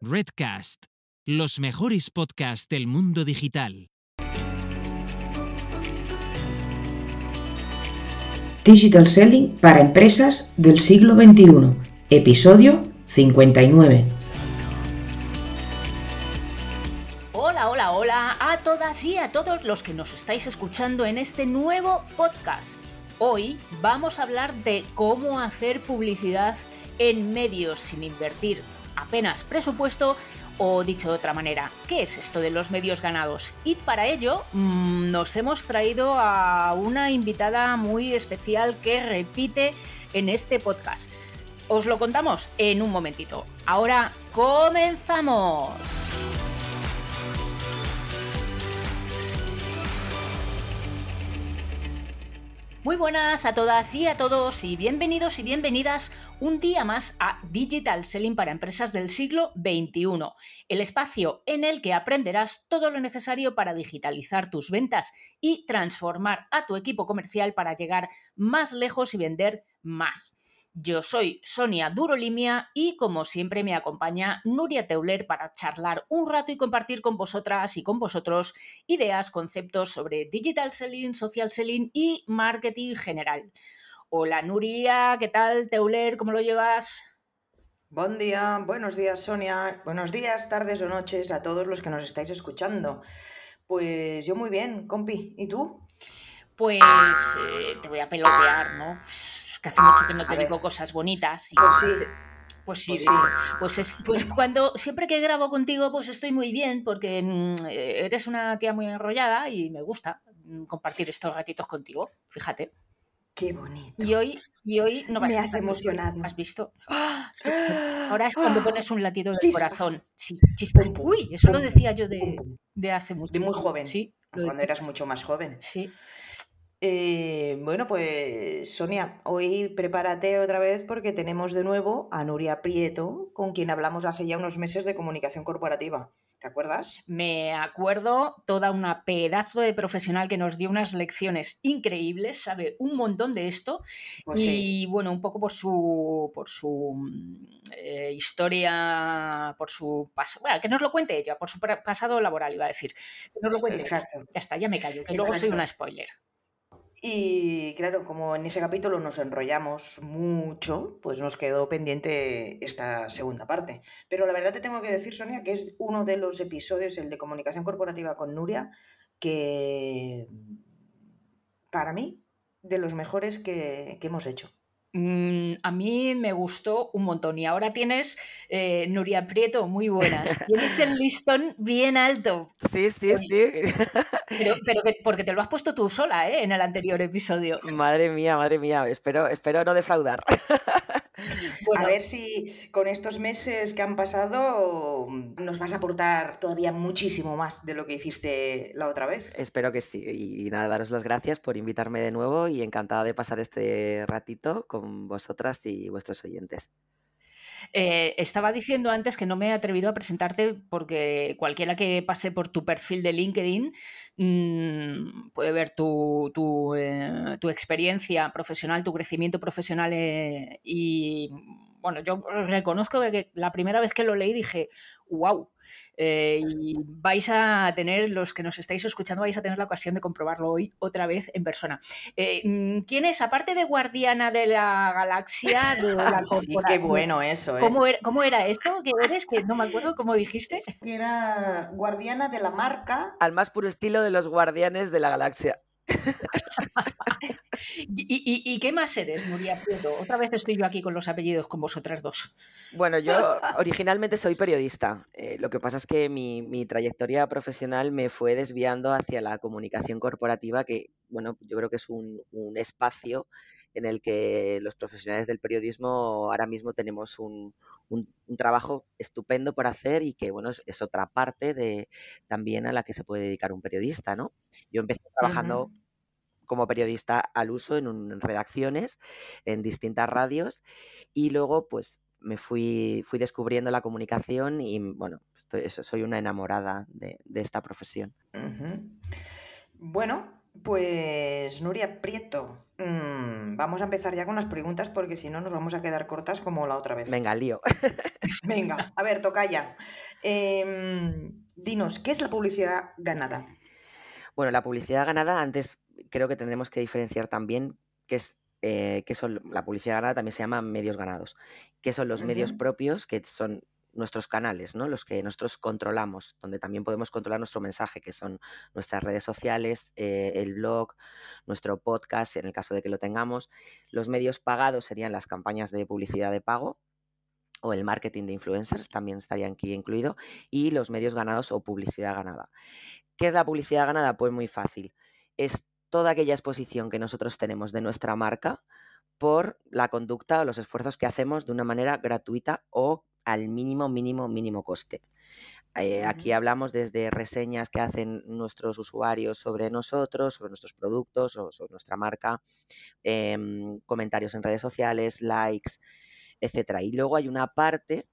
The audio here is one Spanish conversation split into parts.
Redcast, los mejores podcasts del mundo digital. Digital Selling para empresas del siglo XXI, episodio 59. Hola, hola, hola a todas y a todos los que nos estáis escuchando en este nuevo podcast. Hoy vamos a hablar de cómo hacer publicidad en medios sin invertir apenas presupuesto o dicho de otra manera, ¿qué es esto de los medios ganados? Y para ello mmm, nos hemos traído a una invitada muy especial que repite en este podcast. Os lo contamos en un momentito. Ahora comenzamos. Muy buenas a todas y a todos y bienvenidos y bienvenidas un día más a Digital Selling para Empresas del siglo XXI, el espacio en el que aprenderás todo lo necesario para digitalizar tus ventas y transformar a tu equipo comercial para llegar más lejos y vender más. Yo soy Sonia Durolimia y como siempre me acompaña Nuria Teuler para charlar un rato y compartir con vosotras y con vosotros ideas, conceptos sobre digital selling, social selling y marketing general. Hola Nuria, ¿qué tal Teuler? ¿Cómo lo llevas? Buen día, buenos días Sonia, buenos días, tardes o noches a todos los que nos estáis escuchando. Pues yo muy bien, compi, ¿y tú? Pues eh, te voy a pelotear, ¿no? Que hace mucho que no te digo cosas bonitas. Y pues sí. Pues sí, pues, sí. pues, es, pues cuando siempre que grabo contigo, pues estoy muy bien porque mm, eres una tía muy enrollada y me gusta mm, compartir estos ratitos contigo. Fíjate. Qué bonito. Y hoy, y hoy no me has emocionado. ¿Has visto? Ahora es cuando pones un latido del corazón. Sí, chispas. Uy, eso lo decía yo de, de hace mucho. De muy joven. Sí. Cuando eras mucho más joven. Sí. Eh, bueno, pues Sonia, hoy prepárate otra vez porque tenemos de nuevo a Nuria Prieto, con quien hablamos hace ya unos meses de comunicación corporativa. ¿Te acuerdas? Me acuerdo, toda una pedazo de profesional que nos dio unas lecciones increíbles, sabe un montón de esto Pues y sí. bueno, un poco por su por su mm, eh, historia, por su paso, bueno, que nos lo cuente ella, por su pasado laboral iba a decir, que nos lo cuente. Exacto. Ya está, ya me callo, que luego soy una spoiler. Y claro, como en ese capítulo nos enrollamos mucho, pues nos quedó pendiente esta segunda parte. Pero la verdad te tengo que decir, Sonia, que es uno de los episodios, el de comunicación corporativa con Nuria, que para mí, de los mejores que, que hemos hecho. Mm, a mí me gustó un montón y ahora tienes, eh, Nuria Prieto, muy buenas. Tienes el listón bien alto, Sí, sí, sí. pero, pero que, porque te lo has puesto tú sola ¿eh? en el anterior episodio. Madre mía, madre mía. Espero, espero no defraudar. Bueno, A ver si con estos meses que han pasado mm, nos vas a aportar todavía muchísimo más de lo que hiciste la otra vez. Espero que sí. Y nada, daros las gracias por invitarme de nuevo y encantada de pasar este ratito con vosotras y vuestros oyentes. Eh, estaba diciendo antes que no me he atrevido a presentarte porque cualquiera que pase por tu perfil de LinkedIn mm, puede ver tu, tu, eh, tu experiencia profesional, tu crecimiento profesional eh, y bueno, yo reconozco que la primera vez que lo leí dije, wow, y vais a tener, los que nos estáis escuchando, vais a tener la ocasión de comprobarlo hoy otra vez en persona. Eh, mm, ¿Quién es, aparte de guardiana de la galaxia, de la Sí, qué bueno eso, ¿eh? ¿Cómo era, cómo era esto que eres? Que no me acuerdo cómo dijiste. Que era guardiana de la marca. Al más puro estilo de los guardianes de la galaxia. ¿Y, y- y qué más eres, Nuria Prieto? Otra vez estoy yo aquí con los apellidos con vosotras dos. Bueno, yo originalmente soy periodista. eh, lo que pasa es que mi, mi trayectoria profesional me fue desviando hacia la comunicación corporativa, que, bueno, yo creo que es un, un espacio en el que los profesionales del periodismo ahora mismo tenemos un, un- un trabajo estupendo por hacer y que, bueno, es, es otra parte de también a la que se puede dedicar un periodista, ¿no? Yo empecé trabajando. Como periodista al uso en, un- en redacciones, en distintas radios, y luego pues me fui, fui descubriendo la comunicación y bueno, estoy- soy una enamorada de, de esta profesión. Bueno, Pues Nuria Prieto, mm, vamos a empezar ya con las preguntas porque si no nos vamos a quedar cortas como la otra vez. Venga, lío. Venga, a ver, toca ya. Em, dinos, ¿qué es la publicidad ganada? Bueno, la publicidad ganada, antes creo que tendremos que diferenciar también qué es eh, que son la publicidad ganada también se llama medios ganados, que son los medios propios, que son nuestros canales, ¿no? Los que nosotros controlamos, donde también podemos controlar nuestro mensaje, que son nuestras redes sociales, eh, el blog, nuestro podcast, en el caso de que lo tengamos. Los medios pagados serían las campañas de publicidad de pago o el marketing de influencers, también estarían aquí incluido, y los medios ganados o publicidad ganada. ¿Qué es la publicidad ganada? Pues muy fácil. Es toda aquella exposición que nosotros tenemos de nuestra marca por la conducta o los esfuerzos que hacemos de una manera gratuita o al mínimo, mínimo, mínimo coste. Eh, aquí hablamos desde reseñas que hacen nuestros usuarios sobre nosotros, sobre nuestros productos o sobre nuestra marca, em, comentarios en redes sociales, likes, etc. Y luego hay una parte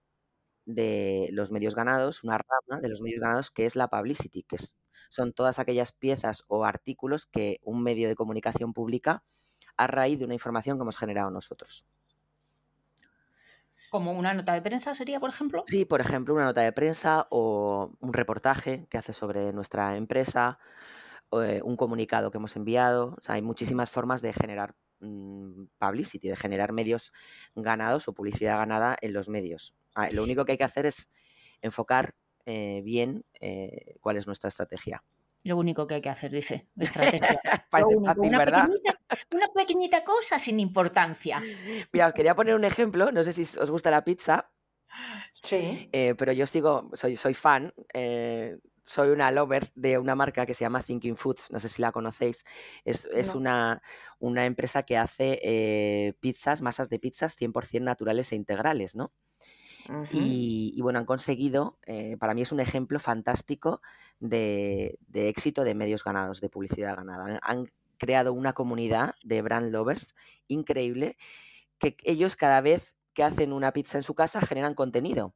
de los medios ganados, una rama de los medios ganados que es la publicity, que son todas aquellas piezas o artículos que un medio de comunicación publica a raíz de una información que hemos generado nosotros. ¿Como una nota de prensa sería, por ejemplo? Sí, por ejemplo, una nota de prensa o un reportaje que hace sobre nuestra empresa, o eh, un comunicado que hemos enviado. hay muchísimas formas de generar mm, publicity, de generar medios ganados o publicidad ganada en los medios. Ah, lo único que hay que hacer es enfocar eh, bien eh, cuál es nuestra estrategia. Lo único que hay que hacer, dice, estrategia. Parece fácil, una ¿verdad? Pequeñita, una pequeñita cosa sin importancia. Mira, os quería poner un ejemplo, no sé si os gusta la pizza. Sí. Eh, pero yo sigo, soy, soy fan, soy una lover de una marca que se llama Thinking Foods, no sé si la conocéis. Es, una, una, empresa que hace pizzas, masas de pizzas 100% naturales e integrales, ¿no? Y, bueno, han conseguido, eh, para mí es un ejemplo fantástico de, éxito de medios ganados, de publicidad ganada. Han creado una comunidad de brand lovers increíble que ellos cada vez que hacen una pizza en su casa generan contenido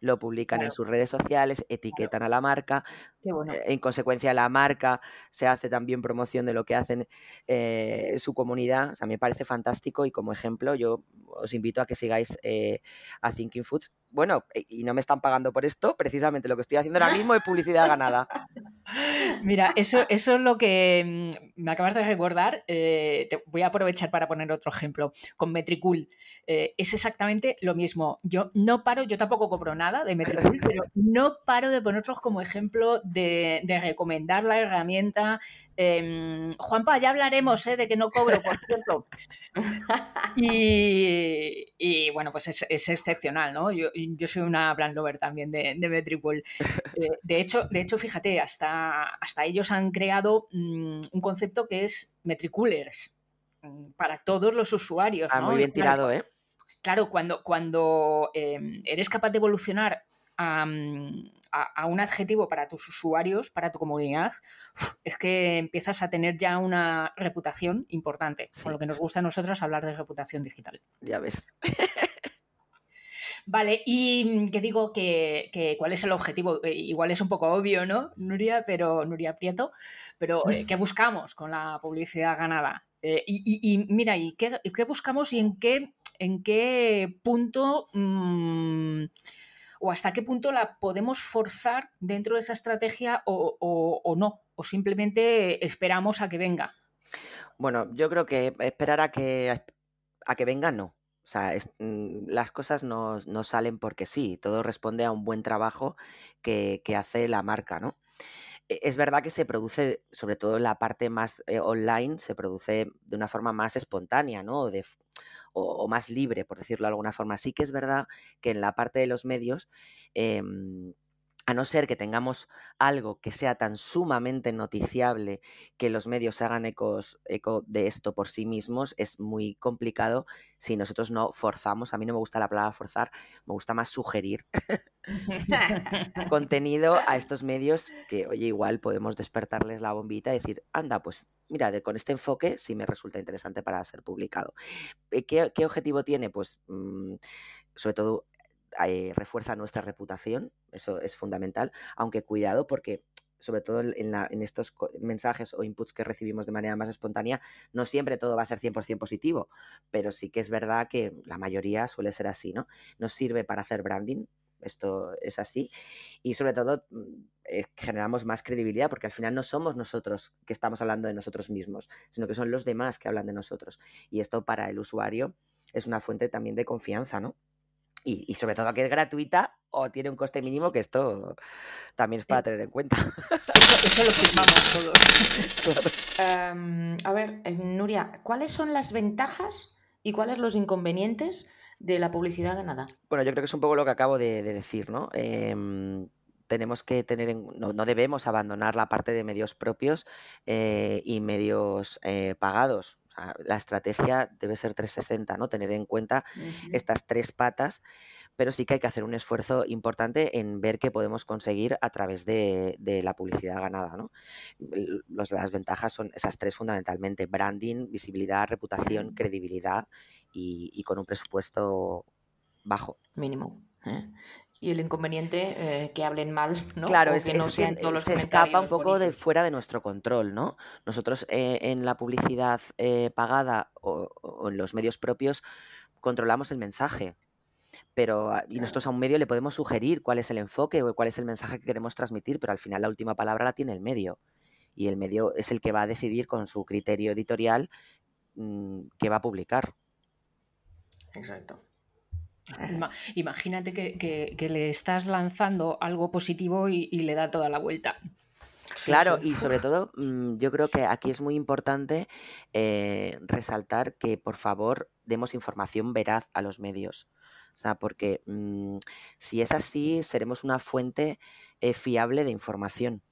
lo publican en sus redes sociales, etiquetan a la marca, eh, en consecuencia la marca se hace también promoción de lo que hacen eh, su comunidad, o sea, me parece fantástico y como ejemplo yo os invito a que sigáis eh, a Thinking Foods. Bueno, y no me están pagando por esto, precisamente lo que estoy haciendo ahora mismo es publicidad ganada. Mira, eso, eso es lo que mm, me acabas de recordar. te voy a aprovechar para poner otro ejemplo. Con Metricool es exactamente lo mismo. Yo no paro, yo tampoco compro nada de Metricool, pero no paro de ponerlos como ejemplo de, recomendar la herramienta. Eh, Juanpa, ya hablaremos ¿eh? de que no cobro, por cierto. y, bueno, pues es, excepcional, ¿no? Yo, soy una brand lover también de, de Metricool. Eh, de, hecho, de hecho, fíjate, hasta, hasta ellos han creado mm, un concepto que es Metricoolers mm, para todos los usuarios. Ah, muy bien tirado, ¿eh? Claro, cuando, cuando em, eres capaz de evolucionar a, un adjetivo para tus usuarios, para tu comunidad, es que empiezas a tener ya una reputación importante. Con lo que nos gusta a nosotros hablar de reputación digital. Ya ves. Vale, y que digo que, cuál es el objetivo, eh, igual es un poco obvio, ¿no, Nuria? Pero Nuria Prieto, pero eh, ¿qué buscamos con la publicidad ganada? Eh, y, mira, ¿y qué, buscamos y en qué, en qué punto mm, o hasta qué punto la podemos forzar dentro de esa estrategia o, no? ¿O simplemente esperamos a que venga? Bueno, yo creo que esperar a que, a que venga no. O sea, mm, las cosas no, salen porque sí, todo responde a un buen trabajo que, hace la marca, ¿no? E, es verdad que se produce, sobre todo en la parte más eh, online, se produce de una forma más espontánea, ¿no? O, más libre, por decirlo de alguna forma. Sí que es verdad que en la parte de los medios, em, a no ser que tengamos algo que sea tan sumamente noticiable que los medios se hagan ecos, eco de esto por sí mismos, es muy complicado si nosotros no forzamos. A mí no me gusta la palabra forzar, me gusta más sugerir contenido a estos medios que, oye, igual podemos despertarles la bombita y decir, anda, pues mira, con este enfoque sí me resulta interesante para ser publicado. Eh, ¿Qué, objetivo tiene? Pues mm, sobre todo eh, refuerza nuestra reputación, eso es fundamental, aunque cuidado porque sobre todo en, estos mensajes o inputs que recibimos de manera más espontánea, no siempre todo va a ser 100% positivo, pero sí que es verdad que la mayoría suele ser así, ¿no? Nos sirve para hacer branding, esto es así, y sobre todo mm, generamos más credibilidad porque al final no somos nosotros que estamos hablando de nosotros mismos, sino que son los demás que hablan de nosotros. Y esto para el usuario es una fuente también de confianza, ¿no? Y, sobre todo que es gratuita o tiene un coste mínimo, que esto también es para tener en cuenta. Eso lo firmamos todos. a ver, eh, Nuria, ¿cuáles son las ventajas y cuáles los inconvenientes de la publicidad ganada? Bueno, yo creo que es un poco lo que acabo de, decir, ¿no? Em, tenemos que tener en, no, debemos abandonar la parte de medios propios eh, y medios eh, pagados la estrategia debe ser 360, ¿no? Tener en cuenta estas tres patas, pero sí que hay que hacer un esfuerzo importante en ver qué podemos conseguir a través de, la publicidad ganada, ¿no? las ventajas son esas tres fundamentalmente, branding, visibilidad, reputación, credibilidad y, con un presupuesto bajo. Mínimo. ¿eh? Y el inconveniente eh, que hablen mal, ¿no? Claro, es, que se escapa un poco de fuera de nuestro control, ¿no? Nosotros eh, en la publicidad eh, pagada o, en los medios propios controlamos el mensaje, pero y nosotros a un medio le podemos sugerir cuál es el enfoque o cuál es el mensaje que queremos transmitir, pero al final la última palabra la tiene el medio y el medio es el que va a decidir con su criterio editorial mm, qué va a publicar. Exacto. Imagínate que, le estás lanzando algo positivo y, le da toda la vuelta. Claro, y sobre todo mm, yo creo que aquí es muy importante eh, resaltar que por favor demos información veraz a los medios. O sea, porque mm, si es así, seremos una fuente eh, fiable de información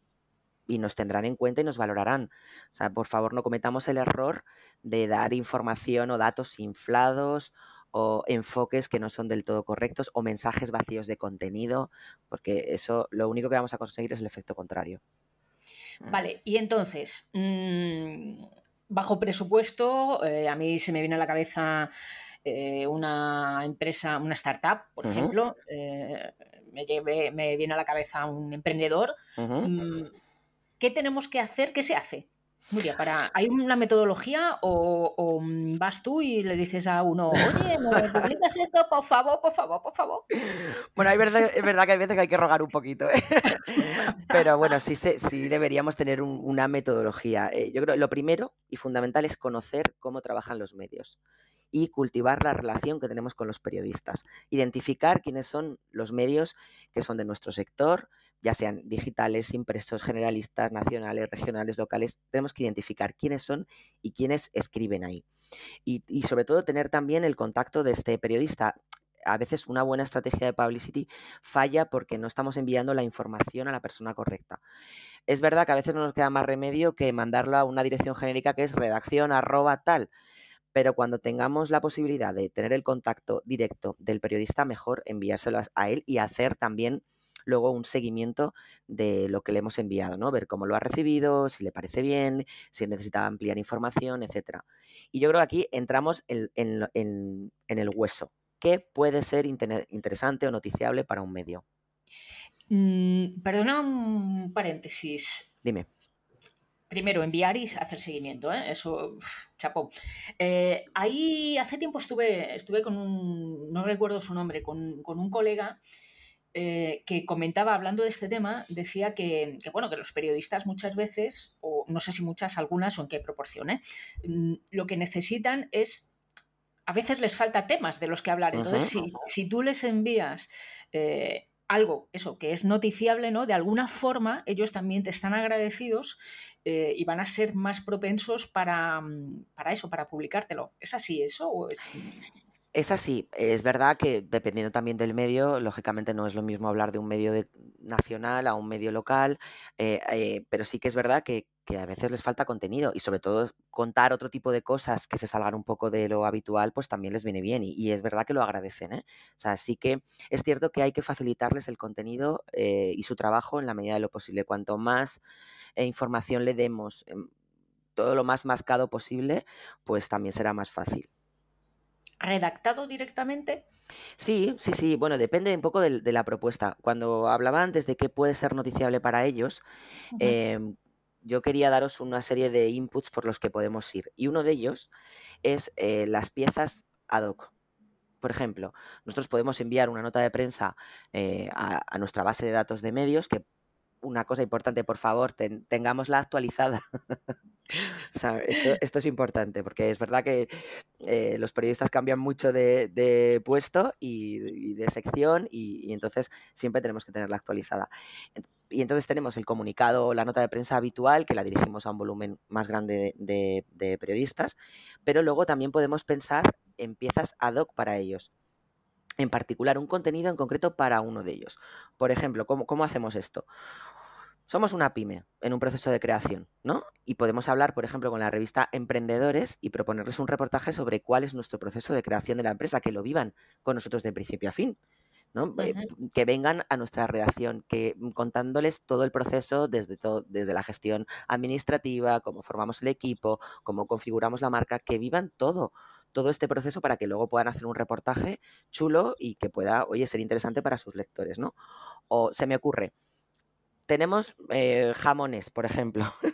y nos tendrán en cuenta y nos valorarán. O sea, por favor no cometamos el error de dar información o datos inflados o enfoques que no son del todo correctos o mensajes vacíos de contenido, porque eso lo único que vamos a conseguir es el efecto contrario. Vale, y entonces, mm, bajo presupuesto, eh, a mí se me viene a la cabeza eh, una empresa, una startup, por ejemplo, eh, me, me, viene a la cabeza un emprendedor. Mm, ¿Qué tenemos que hacer? ¿Qué se hace? Para, ¿hay una metodología o, mm, vas tú y le dices a uno, oye, ¿me publicas esto? Por favor, por favor, por favor. Bueno, es verdad que hay veces que hay que rogar un poquito, ¿eh? pero bueno, sí, sí deberíamos tener una metodología. Eh, yo creo que lo primero y fundamental es conocer cómo trabajan los medios y cultivar la relación que tenemos con los periodistas. Identificar quiénes son los medios que son de nuestro sector, ya sean digitales, impresos, generalistas, nacionales, regionales, locales, tenemos que identificar quiénes son y quiénes escriben ahí. Y, sobre todo tener también el contacto de este periodista. A veces una buena estrategia de publicity falla porque no estamos enviando la información a la persona correcta. Es verdad que a veces no nos queda más remedio que mandarlo a una dirección genérica que es redacción arroba tal, pero cuando tengamos la posibilidad de tener el contacto directo del periodista, mejor enviárselo a él y hacer también luego un seguimiento de lo que le hemos enviado, ¿no? Ver cómo lo ha recibido, si le parece bien, si necesita ampliar información, etcétera. Y yo creo que aquí entramos en, el hueso. ¿Qué puede ser interesante o noticiable para un medio? Mm, perdona un paréntesis. Dime. Primero, enviar y hacer seguimiento, ¿eh? eso, chapo. Eh, ahí hace tiempo estuve, estuve con un, no recuerdo su nombre, con, con un colega eh, que comentaba, hablando de este tema, decía que, bueno, que los periodistas muchas veces, o no sé si muchas, algunas o en qué proporción, ¿eh? mm, lo que necesitan es, a veces les falta temas de los que hablar. Entonces, si, tú les envías eh, algo, eso, que es noticiable, ¿no? De alguna forma, ellos también te están agradecidos y van a ser más propensos para, mm, para eso, para publicártelo. ¿Es así eso o es...? Es así, es verdad que dependiendo también del medio, lógicamente no es lo mismo hablar de un medio nacional a un medio local, eh, eh, pero sí que es verdad que, a veces les falta contenido y sobre todo contar otro tipo de cosas que se salgan un poco de lo habitual, pues también les viene bien y, es verdad que lo agradecen. ¿eh? O sea, sí que es cierto que hay que facilitarles el contenido y su trabajo en la medida de lo posible. Cuanto más información le demos, em, todo lo más mascado posible, pues también será más fácil. Redactado directamente? Sí, sí, sí. Bueno, depende un poco de, la propuesta. Cuando hablaba antes de qué puede ser noticiable para ellos, em, yo quería daros una serie de inputs por los que podemos ir. Y uno de ellos es eh, las piezas ad hoc. Por ejemplo, nosotros podemos enviar una nota de prensa eh, a, nuestra base de datos de medios, que una cosa importante, por favor, tengámosla actualizada. esto, es importante, porque es verdad que eh, los periodistas cambian mucho de, puesto y, de sección, y, entonces siempre tenemos que tenerla actualizada. Y entonces tenemos el comunicado, la nota de prensa habitual, que la dirigimos a un volumen más grande de periodistas, pero luego también podemos pensar en piezas ad hoc para ellos en particular un contenido en concreto para uno de ellos. Por ejemplo, ¿cómo, hacemos esto? Somos una pyme en un proceso de creación, ¿no? Y podemos hablar, por ejemplo, con la revista Emprendedores y proponerles un reportaje sobre cuál es nuestro proceso de creación de la empresa, que lo vivan con nosotros de principio a fin. ¿no? Eh, que vengan a nuestra redacción, que mm, contándoles todo el proceso desde, desde la gestión administrativa, cómo formamos el equipo, cómo configuramos la marca, que vivan todo, todo este proceso para que luego puedan hacer un reportaje chulo y que pueda, oye, ser interesante para sus lectores, ¿no? O se me ocurre, tenemos eh, jamones, por ejemplo.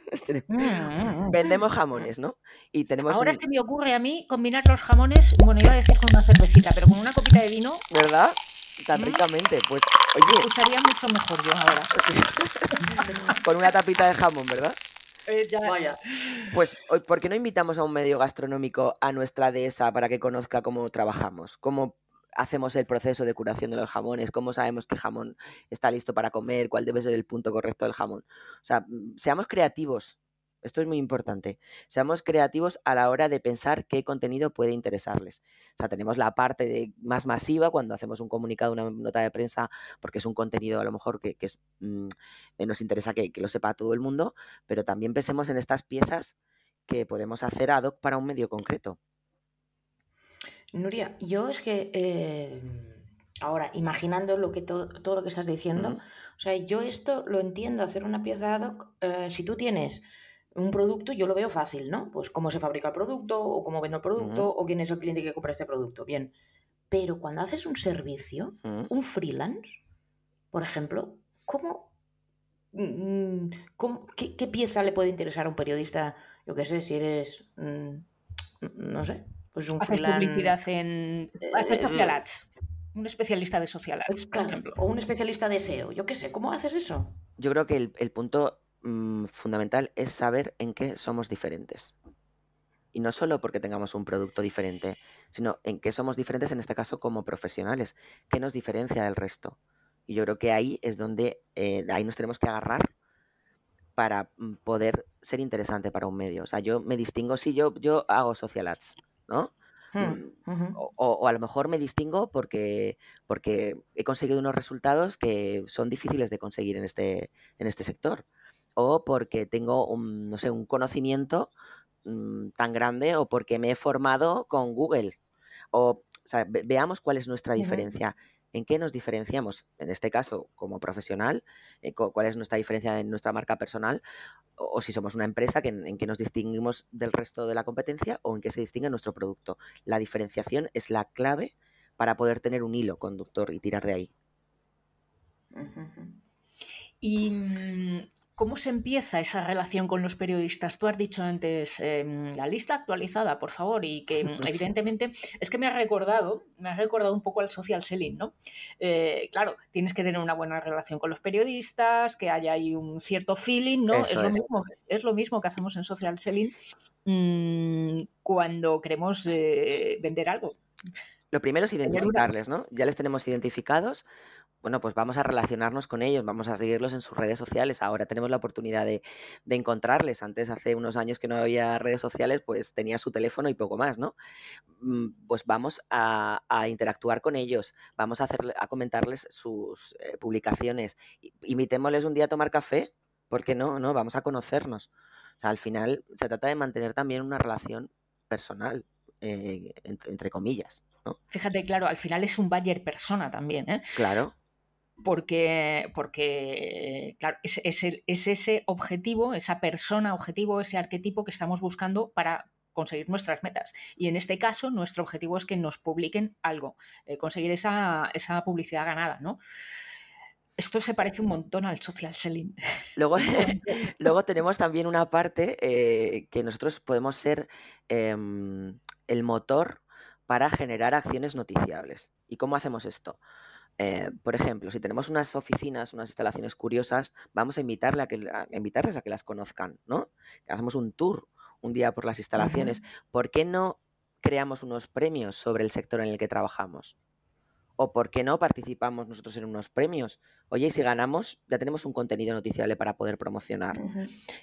Mm, mm, mm. Vendemos jamones, ¿no? Y tenemos Ahora se me ocurre a mí combinar los jamones, bueno, iba a decir con una cervecita, pero con una copita de vino. ¿Verdad? Tan ricamente, pues oye. escucharía mucho mejor yo ahora. con una tapita de jamón, ¿verdad? Eh, Vaya. Pues, ¿por qué no invitamos a un medio gastronómico a nuestra dehesa para que conozca cómo trabajamos? ¿Cómo hacemos el proceso de curación de los jamones? ¿Cómo sabemos qué jamón está listo para comer? ¿Cuál debe ser el punto correcto del jamón? O sea, mm, seamos creativos esto es muy importante. Seamos creativos a la hora de pensar qué contenido puede interesarles. O sea, tenemos la parte más masiva cuando hacemos un comunicado, una nota de prensa, porque es un contenido a lo mejor que, mm, nos interesa que, lo sepa todo el mundo, pero también pensemos en estas piezas que podemos hacer ad hoc para un medio concreto. Nuria, yo es que eh, ahora, imaginando lo que todo, lo que estás diciendo, o sea, yo esto lo entiendo, hacer una pieza ad hoc, eh, si tú tienes un producto yo lo veo fácil, ¿no? Pues cómo se fabrica el producto, o cómo vendo el producto, o quién es el cliente que compra este producto. Bien. Pero cuando haces un servicio, un freelance, por ejemplo, ¿cómo, mm, qué, pieza le puede interesar a un periodista? Yo qué sé, si eres, mm, no sé, pues un Haces publicidad en... Haces eh, social ads. Un especialista de social ads, por ejemplo. O un especialista de SEO, yo qué sé, ¿cómo haces eso? Yo creo que el punto Mm, fundamental es saber en qué somos diferentes. Y no solo porque tengamos un producto diferente, sino en qué somos diferentes, en este caso como profesionales, qué nos diferencia del resto. Y yo creo que ahí es donde eh, ahí nos tenemos que agarrar para mm, poder ser interesante para un medio. O sea, yo me distingo si yo, yo hago social ads, ¿no? Hmm, mm, o, a lo mejor me distingo porque, porque he conseguido unos resultados que son difíciles de conseguir en este, en este sector o porque tengo un, no sé, un conocimiento mm, tan grande o porque me he formado con Google. O, veamos cuál es nuestra diferencia. ¿En qué nos diferenciamos? En este caso, como profesional, eh, ¿cuál es nuestra diferencia en nuestra marca personal? O, si somos una empresa, ¿en qué nos distinguimos del resto de la competencia o en qué se distingue nuestro producto? La diferenciación es la clave para poder tener un hilo conductor y tirar de ahí. Y mm, ¿Cómo se empieza esa relación con los periodistas? Tú has dicho antes em, la lista actualizada, por favor, y que mm, evidentemente es que me ha recordado, me ha recordado un poco al social selling, ¿no? Eh, claro, tienes que tener una buena relación con los periodistas, que haya ahí un cierto feeling, ¿no? Es lo, Mismo, es lo, Mismo, que hacemos en social selling mm, cuando queremos eh, vender algo. Lo primero es identificarles, ¿no? Ya les tenemos identificados bueno, pues vamos a relacionarnos con ellos, vamos a seguirlos en sus redes sociales. Ahora tenemos la oportunidad de, encontrarles. Antes, hace unos años que no había redes sociales, pues tenía su teléfono y poco más, ¿no? Mm, pues vamos a, interactuar con ellos, vamos a, hacer, a comentarles sus eh, publicaciones. Invitémosles un día a tomar café, ¿por qué no? no? Vamos a conocernos. O sea, al final se trata de mantener también una relación personal, eh, entre, comillas. Fíjate, claro, al final es un Bayer persona también, ¿eh? Claro porque, porque claro, es, ese objetivo, esa persona objetivo, ese arquetipo que estamos buscando para conseguir nuestras metas. Y en este caso, nuestro objetivo es que nos publiquen algo, eh, conseguir esa, esa publicidad ganada, ¿no? Esto se parece un montón al social selling. Luego, luego tenemos también una parte eh, que nosotros podemos ser em, el motor para generar acciones noticiables. ¿Y cómo hacemos esto? Eh, por ejemplo, si tenemos unas oficinas, unas instalaciones curiosas, vamos a, invitarle a, que, invitarles a que las conozcan, ¿no? Hacemos un tour un día por las instalaciones. ¿Por qué no creamos unos premios sobre el sector en el que trabajamos? ¿O por qué no participamos nosotros en unos premios? Oye, y si ganamos, ya tenemos un contenido noticiable para poder promocionar.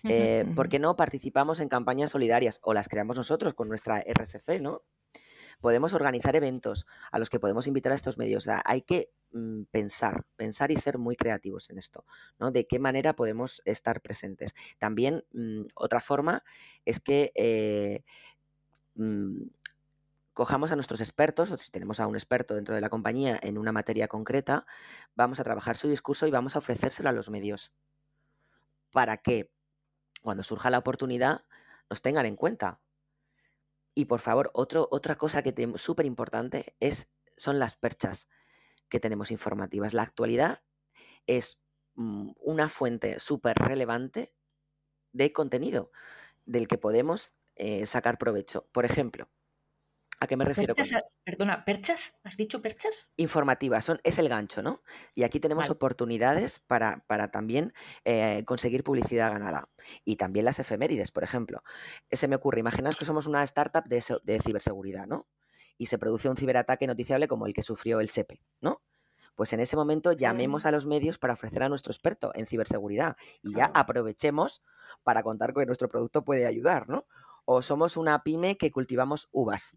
Eh, ¿Por qué no participamos en campañas solidarias? O las creamos nosotros con nuestra RSC, ¿no? Podemos organizar eventos a los que podemos invitar a estos medios. O sea, hay que mm, pensar, pensar y ser muy creativos en esto, ¿no? De qué manera podemos estar presentes. También mm, otra forma es que eh, mm, cojamos a nuestros expertos, o si tenemos a un experto dentro de la compañía en una materia concreta, vamos a trabajar su discurso y vamos a ofrecérselo a los medios. Para que cuando surja la oportunidad nos tengan en cuenta. Y por favor, otra cosa que súper importante es, son las perchas que tenemos informativas. La actualidad es mm, una fuente súper relevante de contenido del que podemos eh, sacar provecho. Por ejemplo, ¿A qué me refiero? perdona, ¿perchas? ¿Has dicho perchas? Informativas, son, es el gancho, ¿no? Y aquí tenemos oportunidades para, para también eh, conseguir publicidad ganada. Y también las efemérides, por ejemplo. Se me ocurre, imaginaos que somos una startup de, de ciberseguridad, ¿no? Y se produce un ciberataque noticiable como el que sufrió el SEPE, ¿no? pues en ese momento llamemos a los medios para ofrecer a nuestro experto en ciberseguridad y ya aprovechemos para contar que nuestro producto puede ayudar, ¿no? O somos una pyme que cultivamos uvas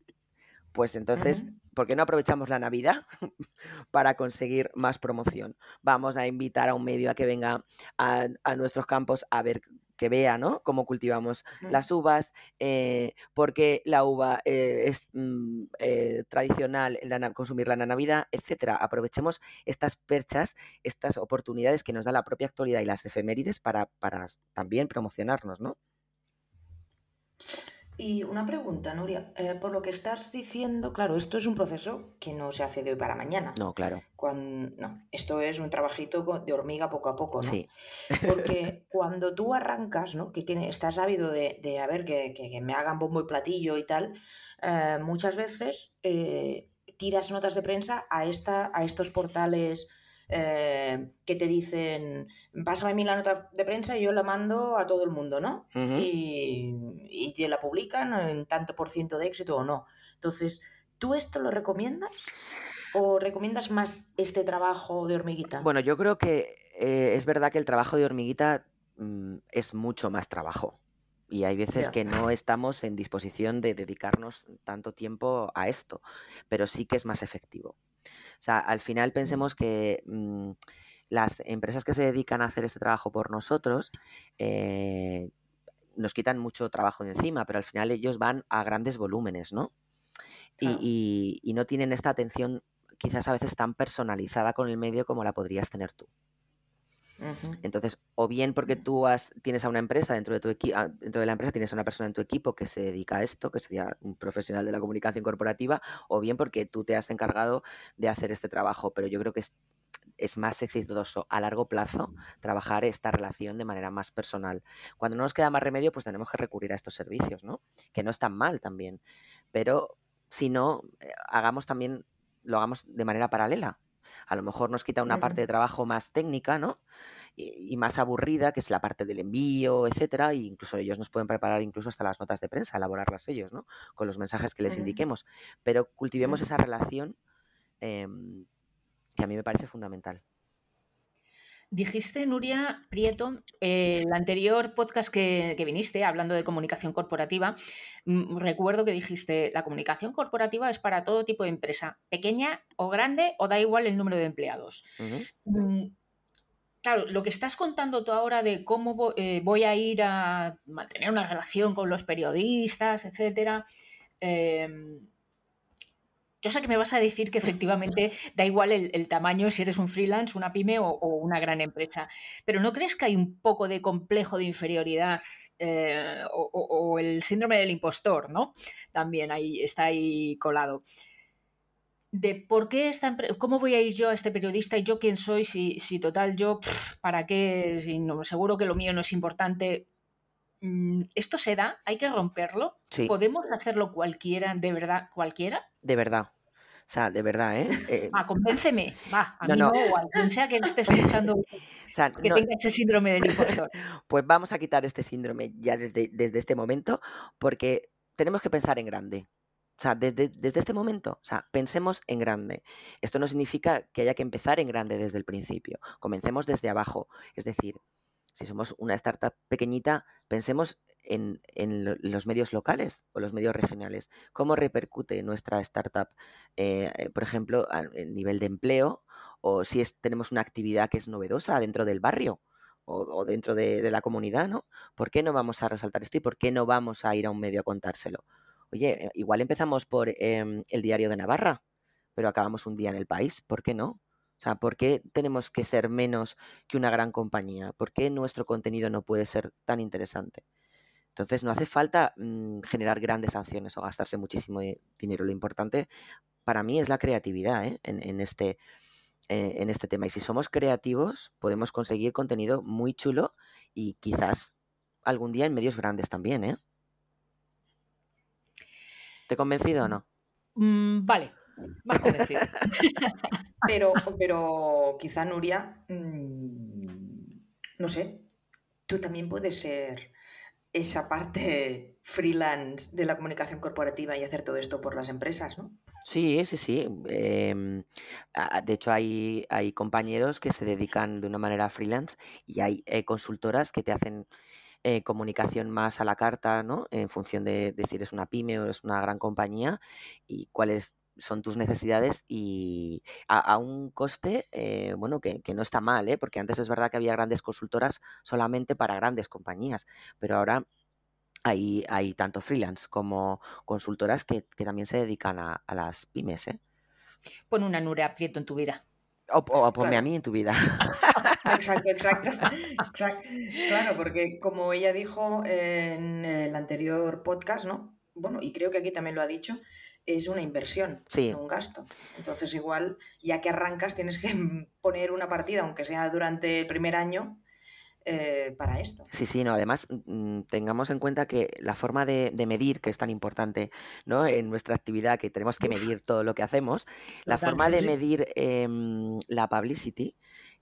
pues entonces, ¿por qué no aprovechamos la Navidad para conseguir más promoción? Vamos a invitar a un medio a que venga a, nuestros campos a ver que vea ¿no? cómo cultivamos las uvas, eh, porque la uva eh, es mm, eh, tradicional en consumirla en la Navidad, etcétera. Aprovechemos estas perchas, estas oportunidades que nos da la propia actualidad y las efemérides para, para también promocionarnos, ¿no? Y una pregunta, Nuria, eh, por lo que estás diciendo, claro, esto es un proceso que no se hace de hoy para mañana. No, claro. Cuando, no, esto es un trabajito de hormiga poco a poco, ¿no? Sí. Porque cuando tú arrancas, ¿no? Que tiene, estás ávido de, de a ver, que, que, me hagan bombo y platillo y tal, eh, muchas veces eh, tiras notas de prensa a, esta, a estos portales eh, que te dicen, pásame a mí la nota de prensa y yo la mando a todo el mundo, ¿no? y, y te la publican en tanto por ciento de éxito o no. Entonces, ¿tú esto lo recomiendas? ¿O recomiendas más este trabajo de hormiguita? Bueno, yo creo que eh, es verdad que el trabajo de hormiguita mm, es mucho más trabajo. Y hay veces que no estamos en disposición de dedicarnos tanto tiempo a esto, pero sí que es más efectivo. O sea, al final pensemos que mm, las empresas que se dedican a hacer este trabajo por nosotros eh, nos quitan mucho trabajo de encima, pero al final ellos van a grandes volúmenes, ¿no? Y, y, no tienen esta atención quizás a veces tan personalizada con el medio como la podrías tener tú. Entonces, o bien porque tú has, tienes a una empresa dentro de tu equipo, dentro de la empresa tienes a una persona en tu equipo que se dedica a esto, que sería un profesional de la comunicación corporativa, o bien porque tú te has encargado de hacer este trabajo. Pero yo creo que es, más exitoso a largo plazo trabajar esta relación de manera más personal. Cuando no nos queda más remedio, pues tenemos que recurrir a estos servicios, ¿no? Que no están mal también. Pero si no, eh, hagamos también, lo hagamos de manera paralela a lo mejor nos quita una parte de trabajo más técnica, ¿no? Y, más aburrida, que es la parte del envío, etcétera, e incluso ellos nos pueden preparar incluso hasta las notas de prensa, elaborarlas ellos, ¿no? Con los mensajes que les indiquemos. Pero cultivemos esa relación em, que a mí me parece fundamental. Dijiste, Nuria Prieto, el anterior podcast que, viniste, hablando de comunicación corporativa, mm, recuerdo que dijiste, la comunicación corporativa es para todo tipo de empresa, pequeña o grande, o da igual el número de empleados. Mm, claro, lo que estás contando tú ahora de cómo eh, voy a ir a mantener una relación con los periodistas, etcétera, em, yo sé que me vas a decir que efectivamente da igual el, tamaño si eres un freelance, una pyme o, una gran empresa, pero ¿no crees que hay un poco de complejo de inferioridad eh, o, el síndrome del impostor, ¿no? También ahí está ahí colado. De por qué esta cómo voy a ir yo a este periodista y yo quién soy si, si total yo, ¿para qué? Si no, seguro que lo mío no es importante. Mm, ¿Esto se da? ¿Hay que romperlo? ¿Podemos hacerlo cualquiera, de verdad, cualquiera? De verdad. O sea, de verdad, ¿eh? eh ah, convénceme. Va, a mí no, o a quien sea que esté escuchando que tenga ese síndrome del impostor. Pues vamos a quitar este síndrome ya desde, desde este momento, porque tenemos que pensar en grande. O sea, desde, desde, este momento, o sea, pensemos en grande. Esto no significa que haya que empezar en grande desde el principio. Comencemos desde abajo. Es decir, si somos una startup pequeñita, pensemos en, los medios locales o los medios regionales. ¿Cómo repercute nuestra startup, eh, eh, por ejemplo, a, nivel de empleo o si es, tenemos una actividad que es novedosa dentro del barrio? O, dentro de, la comunidad, ¿no? ¿Por qué no vamos a resaltar esto y por qué no vamos a ir a un medio a contárselo? Oye, eh, igual empezamos por em, el diario de Navarra, pero acabamos un día en el país, ¿por qué no? O sea, ¿por qué tenemos que ser menos que una gran compañía? ¿Por qué nuestro contenido no puede ser tan interesante? Entonces no hace falta mm, generar grandes sanciones o gastarse muchísimo dinero. Lo importante para mí es la creatividad ¿eh? en, este, eh, en este tema. Y si somos creativos, podemos conseguir contenido muy chulo y quizás algún día en medios grandes también. ¿eh? ¿Te he convencido o no? Mm, vale, más pero, pero quizá Nuria, mm, no sé, tú también puedes ser esa parte freelance de la comunicación corporativa y hacer todo esto por las empresas, ¿no? Sí, sí, sí. Em, de hecho, hay, hay compañeros que se dedican de una manera freelance y hay eh, consultoras que te hacen eh, comunicación más a la carta, ¿no? En función de, si eres una pyme o eres una gran compañía y cuáles son tus necesidades y a, un coste, eh, bueno, que, no está mal, ¿eh? porque antes es verdad que había grandes consultoras solamente para grandes compañías, pero ahora hay, hay tanto freelance como consultoras que, también se dedican a, las pymes. ¿eh? Pon una nube aprieto en tu vida. O, o ponme a mí en tu vida. Exacto, exacto, Claro, porque como ella dijo en el anterior podcast, ¿no? Bueno, y creo que aquí también lo ha dicho, es una inversión, no un gasto. Entonces, igual, ya que arrancas, tienes que poner una partida, aunque sea durante el primer año, eh, para esto. Sí, sí, no, además mm, tengamos en cuenta que la forma de, medir, que es tan importante ¿no? en nuestra actividad, que tenemos que medir todo lo que hacemos, la forma de medir em, la publicity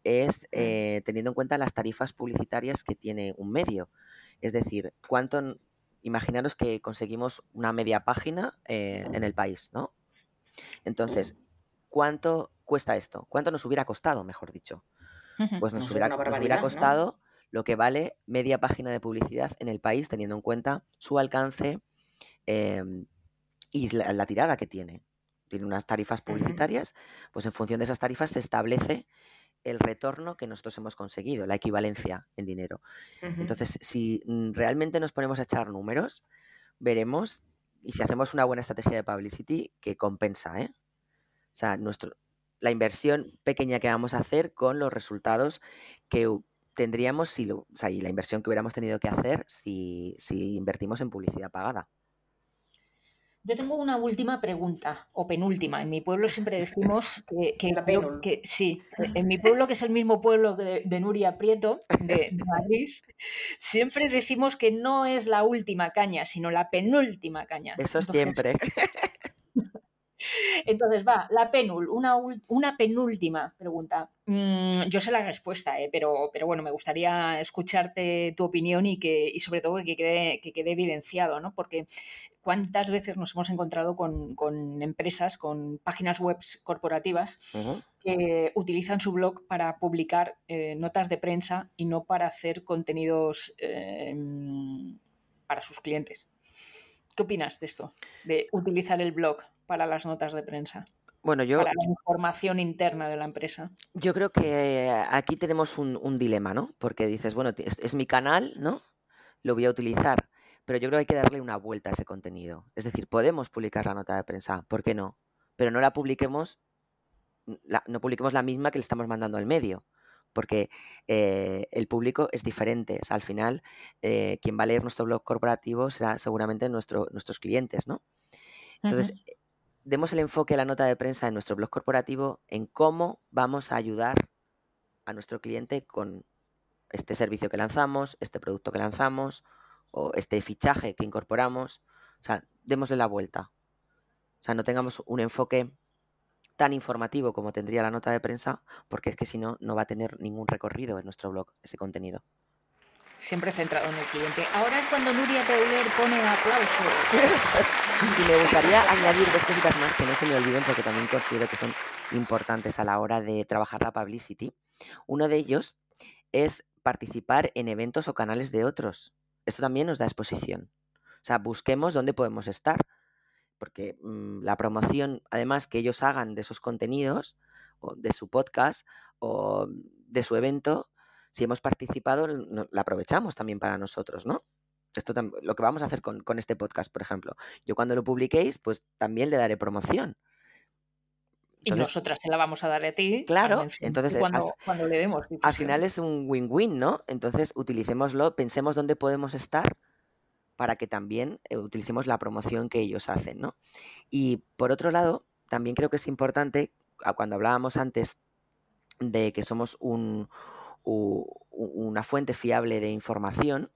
es eh, teniendo en cuenta las tarifas publicitarias que tiene un medio. Es decir, cuánto imaginaros que conseguimos una media página eh, en el país, ¿no? Entonces, ¿cuánto cuesta esto? ¿Cuánto nos hubiera costado, mejor dicho? Pues nos, hubiera, costado lo que vale media página de publicidad en el país, teniendo en cuenta su alcance em, y la, tirada que tiene. Tiene unas tarifas publicitarias, pues en función de esas tarifas se establece el retorno que nosotros hemos conseguido, la equivalencia en dinero. Entonces, si mm, realmente nos ponemos a echar números, veremos, y si hacemos una buena estrategia de publicity, que compensa, ¿eh? O sea, nuestro, la inversión pequeña que vamos a hacer con los resultados que tendríamos si lo, o sea, y la inversión que hubiéramos tenido que hacer si, si invertimos en publicidad pagada. Yo tengo una última pregunta, o penúltima. En mi pueblo siempre decimos que, que, sí, en mi pueblo, que es el mismo pueblo de, Nuria Prieto, de, Madrid, siempre decimos que no es la última caña, sino la penúltima caña. Eso siempre. Entonces va, la penul, una, una penúltima pregunta. Mm, yo sé la respuesta, eh, pero, pero bueno, me gustaría escucharte tu opinión y que y sobre todo que quede, que quede evidenciado, ¿no? Porque cuántas veces nos hemos encontrado con, empresas, con páginas web corporativas que utilizan su blog para publicar eh, notas de prensa y no para hacer contenidos em, para sus clientes. ¿Qué opinas de esto? De utilizar el blog para las notas de prensa. Bueno, yo, para la información interna de la empresa. Yo creo que aquí tenemos un, dilema, ¿no? Porque dices, bueno, es, mi canal, ¿no? Lo voy a utilizar, pero yo creo que hay que darle una vuelta a ese contenido. Es decir, podemos publicar la nota de prensa, ¿por qué no? pero no la publiquemos, no publiquemos la misma que le estamos mandando al medio porque eh, el público es diferente. al final, eh, quien va a leer nuestro blog corporativo será seguramente nuestro, nuestros clientes, ¿no? Entonces, demos el enfoque a la nota de prensa en nuestro blog corporativo en cómo vamos a ayudar a nuestro cliente con este servicio que lanzamos, este producto que lanzamos o este fichaje que incorporamos. O sea, démosle la vuelta. O sea, no tengamos un enfoque tan informativo como tendría la nota de prensa, porque es que si no, no va a tener ningún recorrido en nuestro blog ese contenido. Siempre centrado en el cliente. Ahora es cuando Nuria Teuler pone aplausos. y me gustaría añadir dos cositas más que no se me olviden porque también considero que son importantes a la hora de trabajar la publicity. Uno de ellos es participar en eventos o canales de otros. Esto también nos da exposición. O sea, busquemos dónde podemos estar porque mm, la promoción, además, que ellos hagan de esos contenidos, o de su podcast, o de su evento, si hemos participado, la aprovechamos también para nosotros, ¿no? Esto lo que vamos a hacer con, este podcast, por ejemplo. Yo cuando lo publiquéis, pues también le daré promoción. y nosotras se la vamos a dar a ti. Claro, entonces cuando, cuando le demos. Al final es un win-win, ¿no? Entonces utilicémoslo, pensemos dónde podemos estar para que también eh, utilicemos la promoción que ellos hacen, ¿no? Y por otro lado, también creo que es importante, cuando hablábamos antes de que somos un, una fuente fiable de información,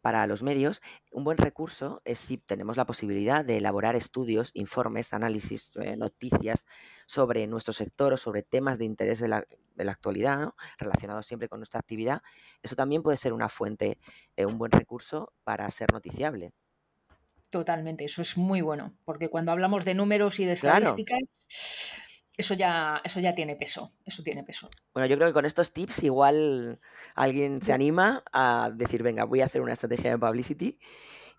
para los medios, un buen recurso es si tenemos la posibilidad de elaborar estudios, informes, análisis, eh, noticias sobre nuestro sector o sobre temas de interés de la, actualidad, relacionados siempre con nuestra actividad. Eso también puede ser una fuente, eh, un buen recurso para ser noticiable. Totalmente, eso es muy bueno, porque cuando hablamos de números y de estadísticas, eso ya, eso ya tiene peso, eso tiene peso. Bueno, yo creo que con estos tips igual alguien se anima a decir, venga, voy a hacer una estrategia de publicity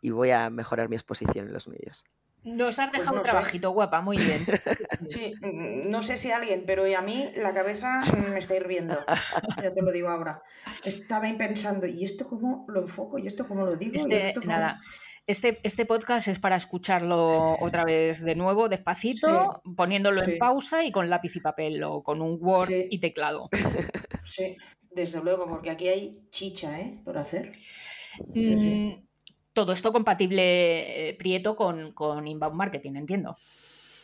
y voy a mejorar mi exposición en los medios. Nos has pues dejado un trabajito, guapa, muy bien. Sí, no sé si alguien, pero a mí la cabeza me está hirviendo. Ya te lo digo ahora. Estaba pensando, ¿y esto cómo lo enfoco? ¿Y esto cómo lo digo? Este, Nada, este, este, podcast es para escucharlo otra vez de nuevo, despacito, poniéndolo en pausa y con lápiz y papel o con un Word y teclado. Sí, desde luego, porque aquí hay chicha, ¿eh? Por hacer. Mm, todo esto compatible, eh, Prieto, con, con Inbound Marketing, entiendo.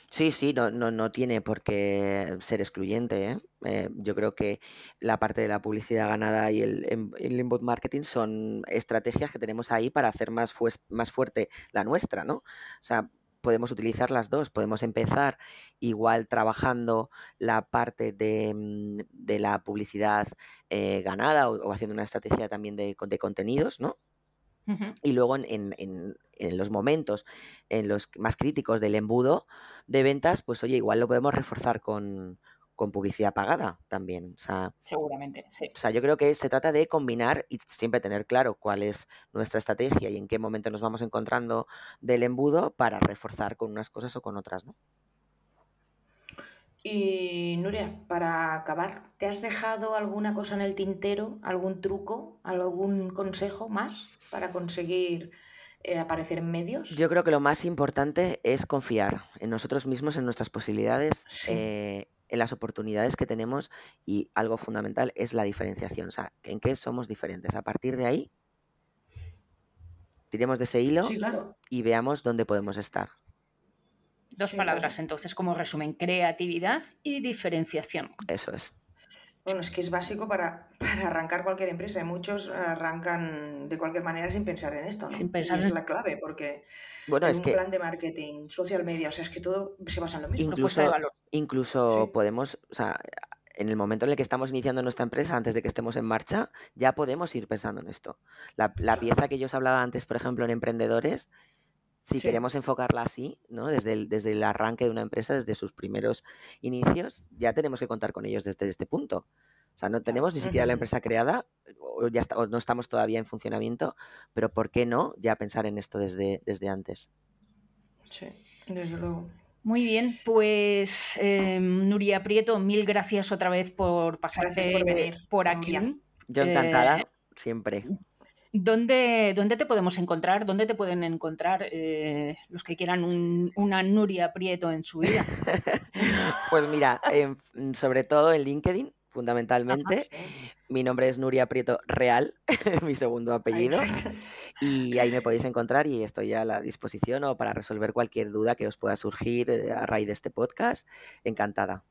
Sí, sí, no, no, no tiene por qué ser excluyente. ¿eh? Eh, yo creo que la parte de la publicidad ganada y el, inbound marketing son estrategias que tenemos ahí para hacer más, más fuerte la nuestra, ¿no? O sea, podemos utilizar las dos. Podemos empezar igual trabajando la parte de, mm, la publicidad eh, ganada o, haciendo una estrategia también de, de contenidos, ¿no? Y luego en, en, los momentos en los más críticos del embudo de ventas, pues oye, igual lo podemos reforzar con, publicidad pagada también. O sea, Seguramente, sí. O sea, yo creo que se trata de combinar y siempre tener claro cuál es nuestra estrategia y en qué momento nos vamos encontrando del embudo para reforzar con unas cosas o con otras, ¿no? Y Nuria, para acabar, ¿te has dejado alguna cosa en el tintero, algún truco, algún consejo más para conseguir eh, aparecer en medios? Yo creo que lo más importante es confiar en nosotros mismos, en nuestras posibilidades, eh, en las oportunidades que tenemos y algo fundamental es la diferenciación, o sea, en qué somos diferentes. A partir de ahí, tiremos de ese hilo y veamos dónde podemos estar. Dos palabras, entonces, como resumen, creatividad y diferenciación. Eso es. Bueno, es que es básico para, para arrancar cualquier empresa. muchos arrancan de cualquier manera sin pensar en esto, ¿no? Sin pensar y es la clave, porque bueno, es un plan de marketing, social media, o sea, es que todo se basa en lo mismo. Incluso, incluso podemos, o sea, en el momento en el que estamos iniciando nuestra empresa, antes de que estemos en marcha, ya podemos ir pensando en esto. La, la pieza que yo os hablaba antes, por ejemplo, en emprendedores, si queremos enfocarla así, ¿no? Desde el, desde el arranque de una empresa, desde sus primeros inicios, ya tenemos que contar con ellos desde este punto. O sea, no tenemos ni siquiera la empresa creada, o, ya no estamos todavía en funcionamiento, pero ¿por qué no ya pensar en esto desde, desde antes? Sí, desde luego. Muy bien, pues em, Nuria Prieto, mil gracias otra vez por pasarte por, aquí. Yo encantada, eh, siempre. ¿Dónde, ¿Dónde, te podemos encontrar? ¿Dónde te pueden encontrar eh, los que quieran una Nuria Prieto en su vida? pues mira, sobre todo en LinkedIn, fundamentalmente. Mi nombre es Nuria Prieto Real, mi segundo apellido. Y ahí me podéis encontrar y estoy a la disposición o para resolver cualquier duda que os pueda surgir eh, a raíz de este podcast. Encantada.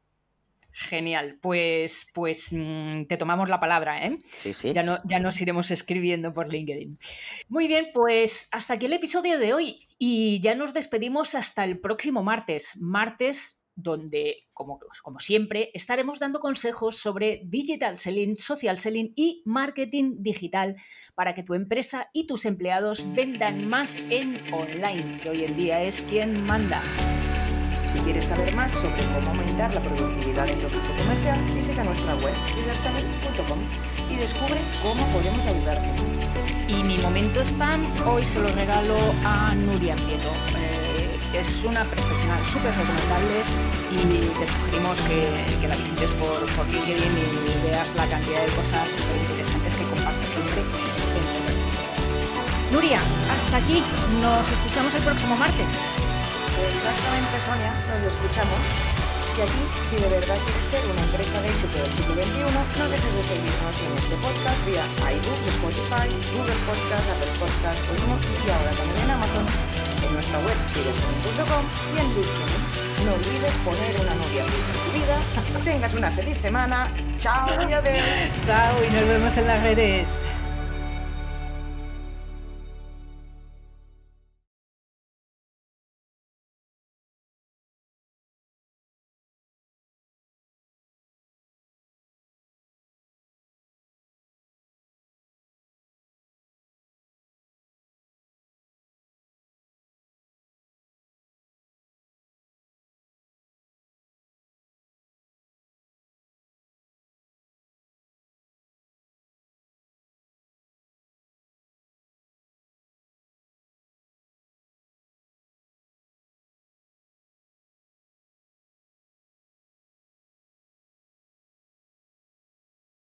Genial, pues, pues mm, te tomamos la palabra, ¿eh? Sí, sí. Ya, no, ya nos iremos escribiendo por LinkedIn. Muy bien, pues hasta aquí el episodio de hoy y ya nos despedimos hasta el próximo martes, martes donde, como, como, siempre, estaremos dando consejos sobre digital selling, social selling y marketing digital para que tu empresa y tus empleados vendan más en online, que hoy en día es quien manda. Si quieres saber más sobre cómo aumentar la productividad en tu equipo comercial, visita nuestra web leaderselling.com y descubre cómo podemos ayudarte. Y mi momento spam hoy se lo regalo a Nuria Prieto. Eh, es una profesional súper recomendable y te sugerimos que, la visites por, por, LinkedIn y veas la cantidad de cosas interesantes que comparte siempre en su. Nuria, hasta aquí. Nos escuchamos el próximo martes. Exactamente, Sonia, nos lo escuchamos. Y aquí, si de verdad quieres ser una empresa de éxito del siglo XXI, no dejes de seguirnos en este podcast vía iBooks, Spotify, Google Podcast, Apple Podcast, y ahora también en Amazon, en nuestra web videoson.com y en YouTube. No olvides poner una novia en tu vida. Tengas una feliz semana. Chao y adiós. Chao y nos vemos en las redes.